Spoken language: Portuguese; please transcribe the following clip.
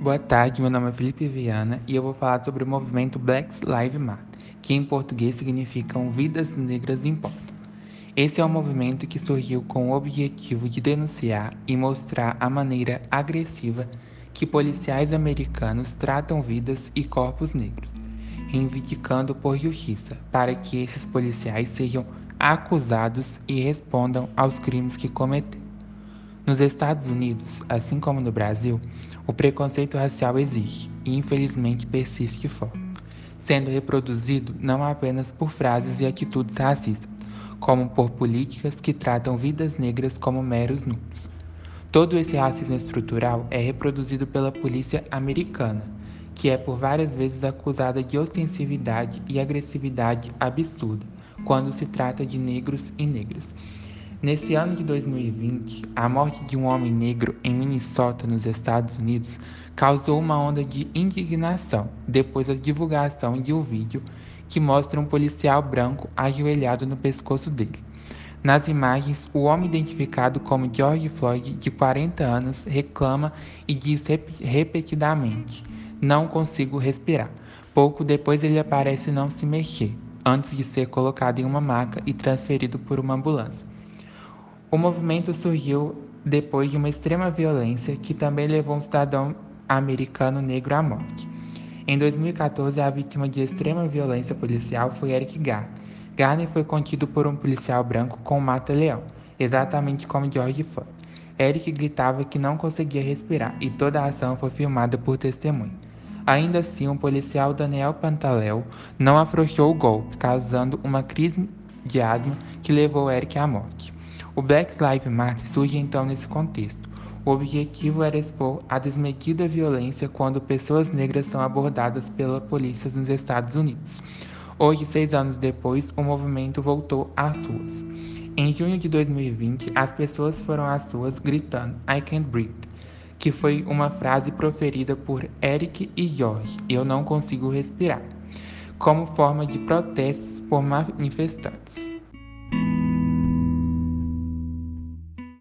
Boa tarde, meu nome é Felipe Viana e eu vou falar sobre o movimento Black Lives Matter, que em português significa Vidas Negras Importam. Esse é um movimento que surgiu com o objetivo de denunciar e mostrar a maneira agressiva que policiais americanos tratam vidas e corpos negros, reivindicando por justiça para que esses policiais sejam acusados e respondam aos crimes que cometeram. Nos Estados Unidos, assim como no Brasil, o preconceito racial existe e infelizmente persiste forte, sendo reproduzido não apenas por frases e atitudes racistas, como por políticas que tratam vidas negras como meros números. Todo esse racismo estrutural é reproduzido pela polícia americana, que é por várias vezes acusada de ostensividade e agressividade absurda quando se trata de negros e negras Nesse ano de 2020, a morte de um homem negro em Minnesota, nos Estados Unidos, causou uma onda de indignação depois da divulgação de um vídeo que mostra um policial branco ajoelhado no pescoço dele. Nas imagens, o homem identificado como George Floyd, de 40 anos, reclama e diz rep repetidamente: Não consigo respirar. Pouco depois, ele aparece não se mexer, antes de ser colocado em uma maca e transferido por uma ambulância. O movimento surgiu depois de uma extrema violência que também levou um cidadão americano negro à morte. Em 2014, a vítima de extrema violência policial foi Eric Garner. Garner foi contido por um policial branco com mata-leão, exatamente como George Floyd. Eric gritava que não conseguia respirar e toda a ação foi filmada por testemunha. Ainda assim, o policial Daniel Pantaleo não afrouxou o golpe, causando uma crise de asma que levou Eric à morte. O Black Lives Matter surge então nesse contexto. O objetivo era expor a desmedida violência quando pessoas negras são abordadas pela polícia nos Estados Unidos. Hoje, seis anos depois, o movimento voltou às ruas. Em junho de 2020, as pessoas foram às ruas gritando I can't breathe, que foi uma frase proferida por Eric e George, eu não consigo respirar, como forma de protestos por manifestantes.